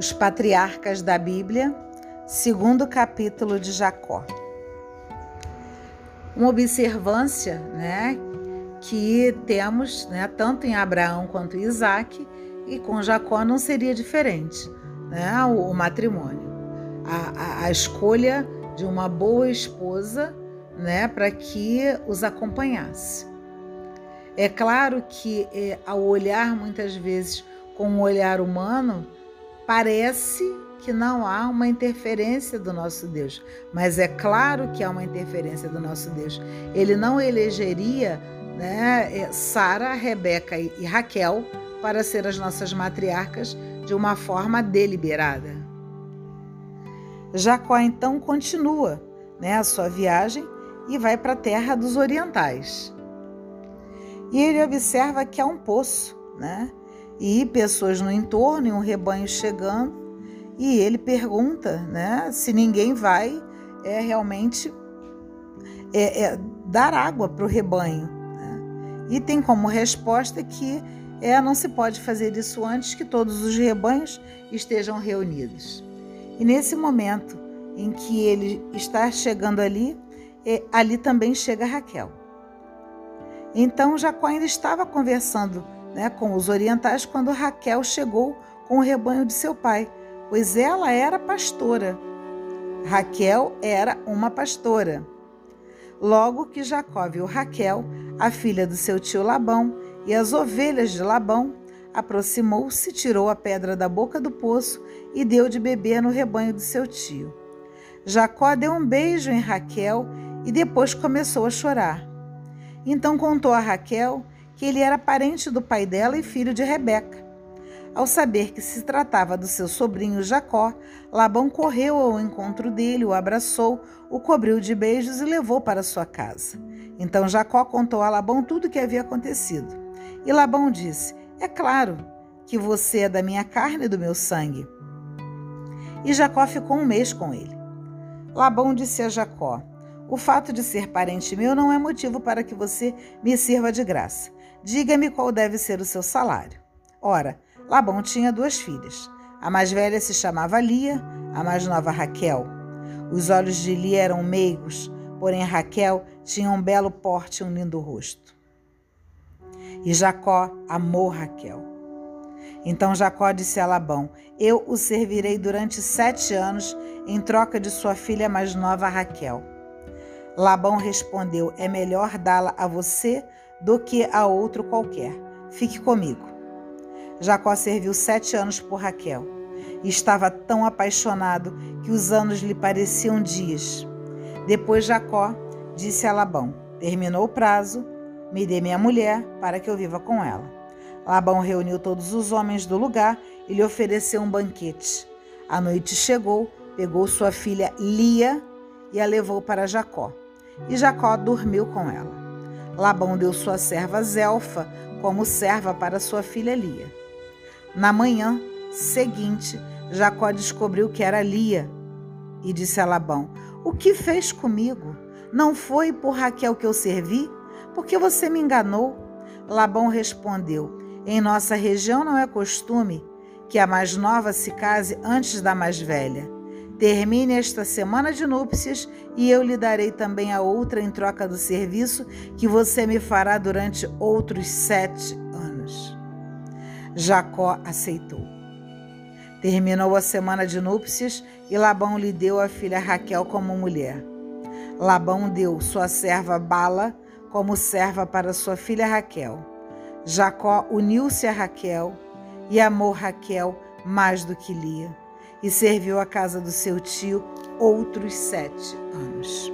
Os patriarcas da Bíblia, segundo capítulo de Jacó. Uma observância, né, que temos, né, tanto em Abraão quanto em Isaac, e com Jacó não seria diferente, né, o, o matrimônio. A, a, a escolha de uma boa esposa, né, para que os acompanhasse. É claro que é, ao olhar muitas vezes com o um olhar humano, parece que não há uma interferência do nosso Deus, mas é claro que há uma interferência do nosso Deus. Ele não elegeria né, é, Sara, Rebeca e Raquel para ser as nossas matriarcas de uma forma deliberada. Jacó então continua né, a sua viagem e vai para a terra dos orientais. E ele observa que há um poço, né? E pessoas no entorno e um rebanho chegando. E ele pergunta, né? Se ninguém vai é realmente é, é dar água para o rebanho. Né? E tem como resposta que é, não se pode fazer isso antes que todos os rebanhos estejam reunidos. E nesse momento em que ele está chegando ali, é, ali também chega Raquel. Então Jacó ainda estava conversando né, com os orientais quando Raquel chegou com o rebanho de seu pai, pois ela era pastora. Raquel era uma pastora. Logo que Jacó viu Raquel, a filha do seu tio Labão, e as ovelhas de Labão, aproximou-se, tirou a pedra da boca do poço e deu de beber no rebanho do seu tio. Jacó deu um beijo em Raquel e depois começou a chorar. Então contou a Raquel que ele era parente do pai dela e filho de Rebeca. Ao saber que se tratava do seu sobrinho Jacó, Labão correu ao encontro dele, o abraçou, o cobriu de beijos e levou para sua casa. Então Jacó contou a Labão tudo o que havia acontecido. E Labão disse: É claro que você é da minha carne e do meu sangue. E Jacó ficou um mês com ele. Labão disse a Jacó: o fato de ser parente meu não é motivo para que você me sirva de graça. Diga-me qual deve ser o seu salário. Ora, Labão tinha duas filhas. A mais velha se chamava Lia, a mais nova Raquel. Os olhos de Lia eram meigos, porém Raquel tinha um belo porte e um lindo rosto. E Jacó amou Raquel. Então Jacó disse a Labão: Eu o servirei durante sete anos em troca de sua filha mais nova Raquel. Labão respondeu: É melhor dá-la a você do que a outro qualquer. Fique comigo. Jacó serviu sete anos por Raquel e estava tão apaixonado que os anos lhe pareciam dias. Depois Jacó disse a Labão: Terminou o prazo, me dê minha mulher para que eu viva com ela. Labão reuniu todos os homens do lugar e lhe ofereceu um banquete. A noite chegou, pegou sua filha Lia e a levou para Jacó e Jacó dormiu com ela. Labão deu sua serva Zelfa como serva para sua filha Lia. Na manhã seguinte, Jacó descobriu que era Lia e disse a Labão: O que fez comigo? Não foi por Raquel que eu servi? Porque você me enganou? Labão respondeu: Em nossa região não é costume que a mais nova se case antes da mais velha. Termine esta semana de núpcias e eu lhe darei também a outra em troca do serviço que você me fará durante outros sete anos. Jacó aceitou. Terminou a semana de núpcias e Labão lhe deu a filha Raquel como mulher. Labão deu sua serva Bala como serva para sua filha Raquel. Jacó uniu-se a Raquel e amou Raquel mais do que Lia e serviu a casa do seu tio outros sete anos.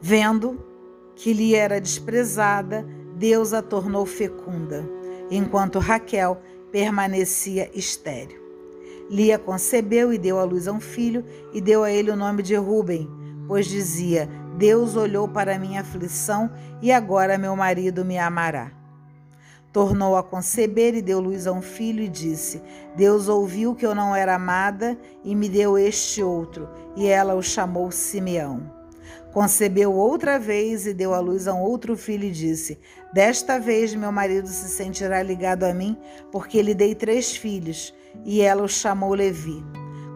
Vendo que lhe era desprezada, Deus a tornou fecunda, enquanto Raquel permanecia estéril. Lia concebeu e deu à luz a um filho e deu a ele o nome de Ruben, pois dizia: Deus olhou para minha aflição e agora meu marido me amará. Tornou a conceber e deu luz a um filho e disse: Deus ouviu que eu não era amada e me deu este outro. E ela o chamou Simeão. Concebeu outra vez e deu à luz a um outro filho e disse: Desta vez meu marido se sentirá ligado a mim, porque lhe dei três filhos. E ela o chamou Levi.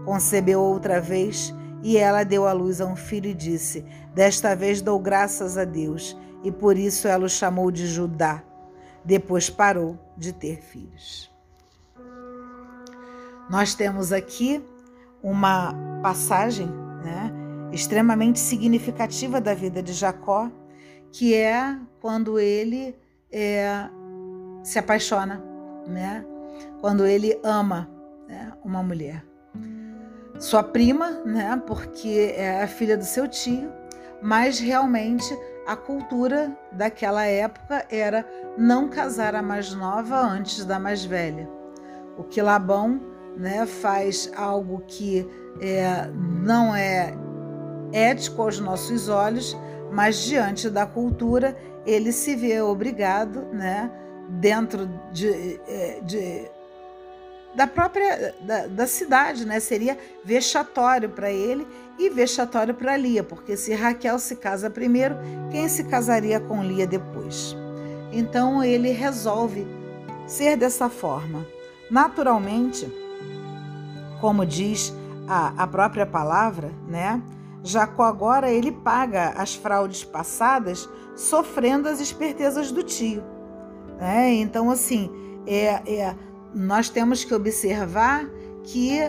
Concebeu outra vez e ela deu à luz a um filho e disse: Desta vez dou graças a Deus. E por isso ela o chamou de Judá. Depois parou de ter filhos. Nós temos aqui uma passagem, né? extremamente significativa da vida de Jacó, que é quando ele é, se apaixona, né? quando ele ama né? uma mulher. Sua prima, né? porque é a filha do seu tio, mas realmente a cultura daquela época era não casar a mais nova antes da mais velha. O que Labão né, faz algo que é, não é ético aos nossos olhos, mas diante da cultura ele se vê obrigado, né, dentro de, é, de da própria da, da, cidade, né? Seria vexatório para ele e vexatório para Lia, porque se Raquel se casa primeiro, quem se casaria com Lia depois? Então ele resolve ser dessa forma. Naturalmente, como diz a, a própria palavra, né? Jacó agora ele paga as fraudes passadas, sofrendo as espertezas do tio. É, então, assim, é, é, nós temos que observar que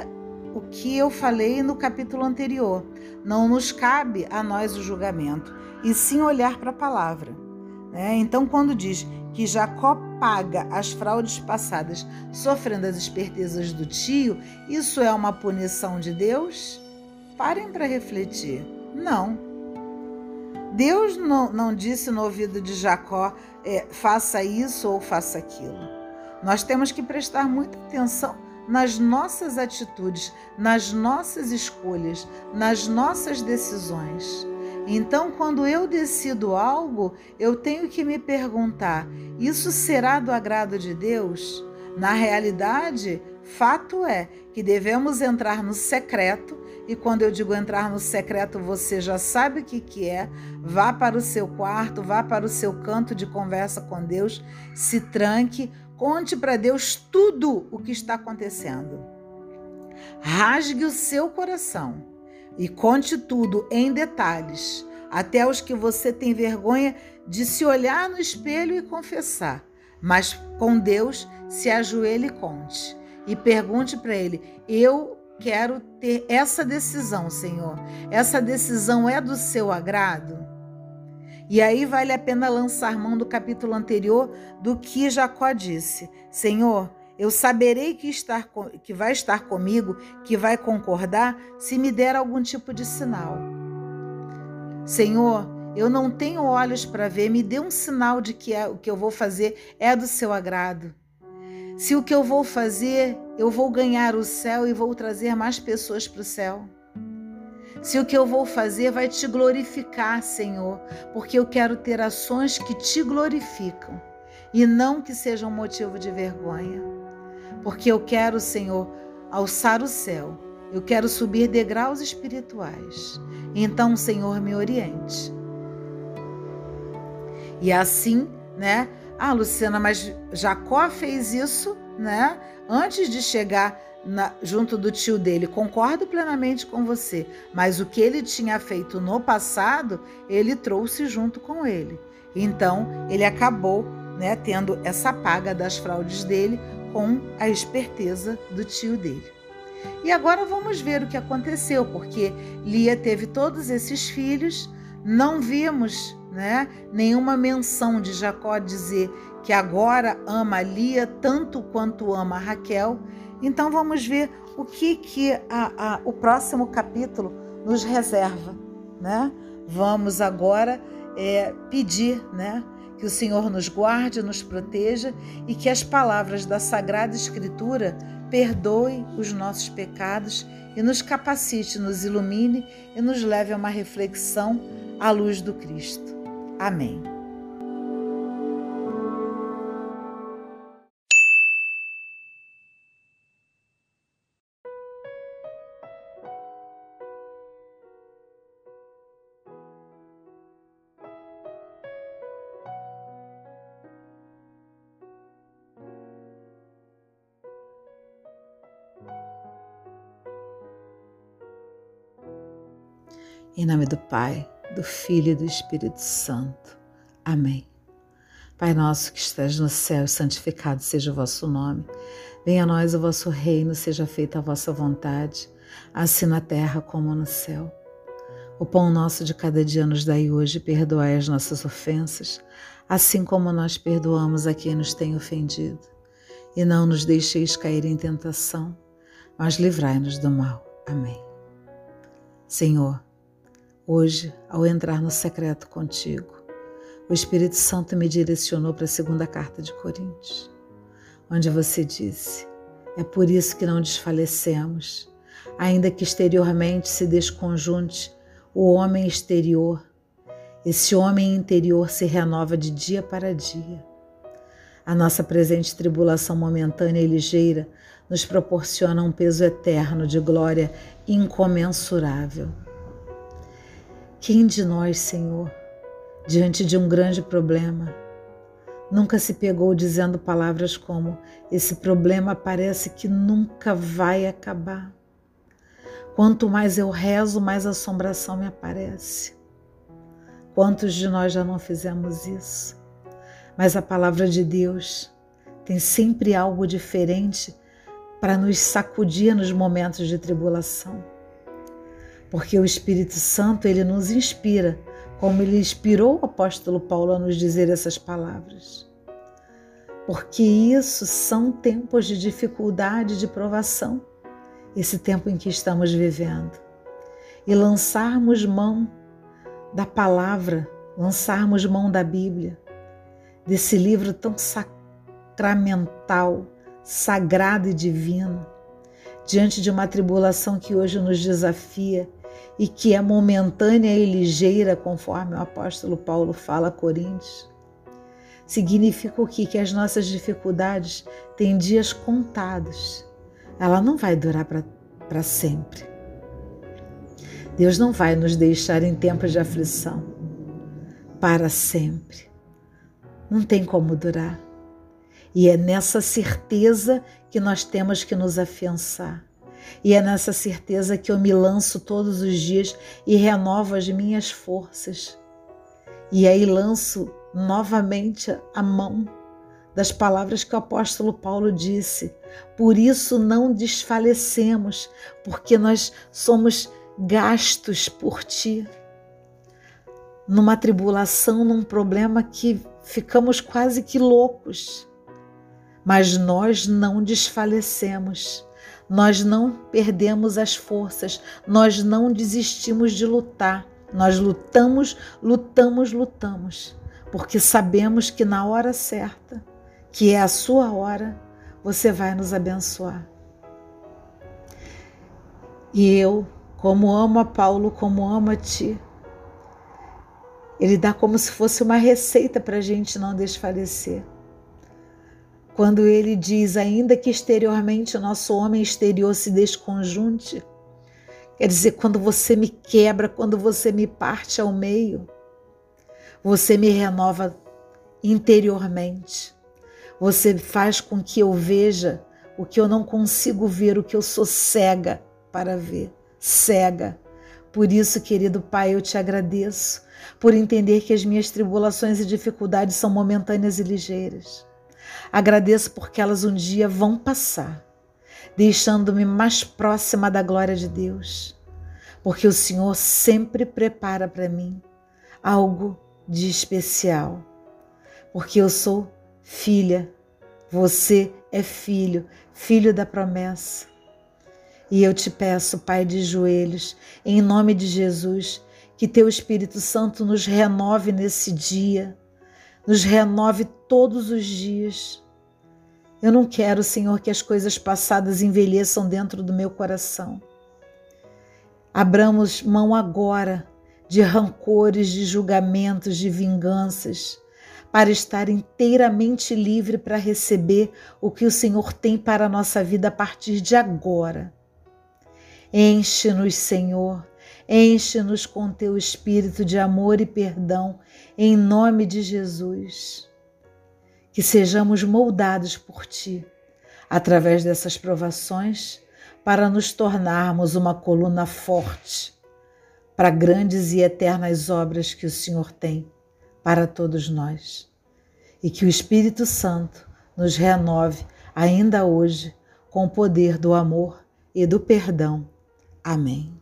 o que eu falei no capítulo anterior, não nos cabe a nós o julgamento, e sim olhar para a palavra. Né? Então, quando diz que Jacó paga as fraudes passadas, sofrendo as espertezas do tio, isso é uma punição de Deus? Parem para refletir. Não. Deus não, não, disse no ouvido de Jacó: é, faça isso ou faça aquilo. Nós temos que prestar muita atenção nas nossas atitudes, nas nossas escolhas, nas nossas decisões. Então, quando eu decido algo, eu tenho que me perguntar: isso será do agrado de Deus? Na realidade, fato é que devemos entrar no secreto e quando eu digo entrar no secreto, você já sabe o que, que é. Vá para o seu quarto, vá para o seu canto de conversa com Deus, se tranque, conte para Deus tudo o que está acontecendo. Rasgue o seu coração e conte tudo em detalhes, até os que você tem vergonha de se olhar no espelho e confessar. Mas com Deus, se ajoelhe e conte. E pergunte para Ele: Eu quero ter essa decisão, Senhor. Essa decisão é do seu agrado? E aí vale a pena lançar mão do capítulo anterior do que Jacó disse: Senhor, eu saberei que, estar, que vai estar comigo, que vai concordar, se me der algum tipo de sinal. Senhor, eu não tenho olhos para ver, me dê um sinal de que é, o que eu vou fazer é do seu agrado. Se o que eu vou fazer, eu vou ganhar o céu e vou trazer mais pessoas para o céu. Se o que eu vou fazer vai te glorificar, Senhor, porque eu quero ter ações que te glorificam e não que sejam motivo de vergonha. Porque eu quero, Senhor, alçar o céu, eu quero subir degraus espirituais. Então, Senhor, me oriente. E assim, né? Ah, Luciana, mas Jacó fez isso, né? Antes de chegar na, junto do tio dele. Concordo plenamente com você, mas o que ele tinha feito no passado, ele trouxe junto com ele. Então, ele acabou né, tendo essa paga das fraudes dele com a esperteza do tio dele. E agora vamos ver o que aconteceu, porque Lia teve todos esses filhos, não vimos né? Nenhuma menção de Jacó dizer que agora ama Lia tanto quanto ama Raquel. Então vamos ver o que, que a, a, o próximo capítulo nos reserva, né? Vamos agora é, pedir, né? Que o Senhor nos guarde, nos proteja e que as palavras da Sagrada Escritura perdoe os nossos pecados e nos capacite, nos ilumine e nos leve a uma reflexão à luz do Cristo. Amém. Em nome do Pai, do Filho e do Espírito Santo. Amém. Pai nosso que estás no céu, santificado seja o vosso nome. Venha a nós o vosso reino, seja feita a vossa vontade, assim na terra como no céu. O pão nosso de cada dia nos dai hoje, perdoai as nossas ofensas, assim como nós perdoamos a quem nos tem ofendido. E não nos deixeis cair em tentação, mas livrai-nos do mal. Amém. Senhor, Hoje, ao entrar no secreto contigo, o Espírito Santo me direcionou para a segunda carta de Coríntios, onde você disse: É por isso que não desfalecemos, ainda que exteriormente se desconjunte o homem exterior. Esse homem interior se renova de dia para dia. A nossa presente tribulação momentânea e ligeira nos proporciona um peso eterno de glória incomensurável. Quem de nós, Senhor, diante de um grande problema, nunca se pegou dizendo palavras como: Esse problema parece que nunca vai acabar. Quanto mais eu rezo, mais assombração me aparece. Quantos de nós já não fizemos isso? Mas a palavra de Deus tem sempre algo diferente para nos sacudir nos momentos de tribulação porque o Espírito Santo ele nos inspira, como ele inspirou o apóstolo Paulo a nos dizer essas palavras. Porque isso são tempos de dificuldade, de provação, esse tempo em que estamos vivendo. E lançarmos mão da palavra, lançarmos mão da Bíblia, desse livro tão sacramental, sagrado e divino, diante de uma tribulação que hoje nos desafia e que é momentânea e ligeira, conforme o apóstolo Paulo fala a Coríntios. Significa o quê? Que as nossas dificuldades têm dias contados. Ela não vai durar para sempre. Deus não vai nos deixar em tempos de aflição para sempre. Não tem como durar. E é nessa certeza que nós temos que nos afiançar. E é nessa certeza que eu me lanço todos os dias e renovo as minhas forças. E aí lanço novamente a mão das palavras que o apóstolo Paulo disse. Por isso não desfalecemos, porque nós somos gastos por ti. Numa tribulação, num problema que ficamos quase que loucos. Mas nós não desfalecemos nós não perdemos as forças, nós não desistimos de lutar. Nós lutamos, lutamos, lutamos, porque sabemos que na hora certa, que é a sua hora, você vai nos abençoar. E eu, como amo a Paulo, como amo a ti, ele dá como se fosse uma receita para a gente não desfalecer. Quando ele diz, ainda que exteriormente o nosso homem exterior se desconjunte, quer dizer, quando você me quebra, quando você me parte ao meio, você me renova interiormente. Você faz com que eu veja o que eu não consigo ver, o que eu sou cega para ver, cega. Por isso, querido Pai, eu te agradeço por entender que as minhas tribulações e dificuldades são momentâneas e ligeiras. Agradeço porque elas um dia vão passar, deixando-me mais próxima da glória de Deus, porque o Senhor sempre prepara para mim algo de especial, porque eu sou filha, você é filho, filho da promessa. E eu te peço, Pai de joelhos, em nome de Jesus, que teu Espírito Santo nos renove nesse dia nos renove todos os dias. Eu não quero, Senhor, que as coisas passadas envelheçam dentro do meu coração. Abramos mão agora de rancores, de julgamentos, de vinganças, para estar inteiramente livre para receber o que o Senhor tem para a nossa vida a partir de agora. Enche-nos, Senhor, Enche-nos com teu espírito de amor e perdão, em nome de Jesus. Que sejamos moldados por ti, através dessas provações, para nos tornarmos uma coluna forte, para grandes e eternas obras que o Senhor tem para todos nós. E que o Espírito Santo nos renove ainda hoje com o poder do amor e do perdão. Amém.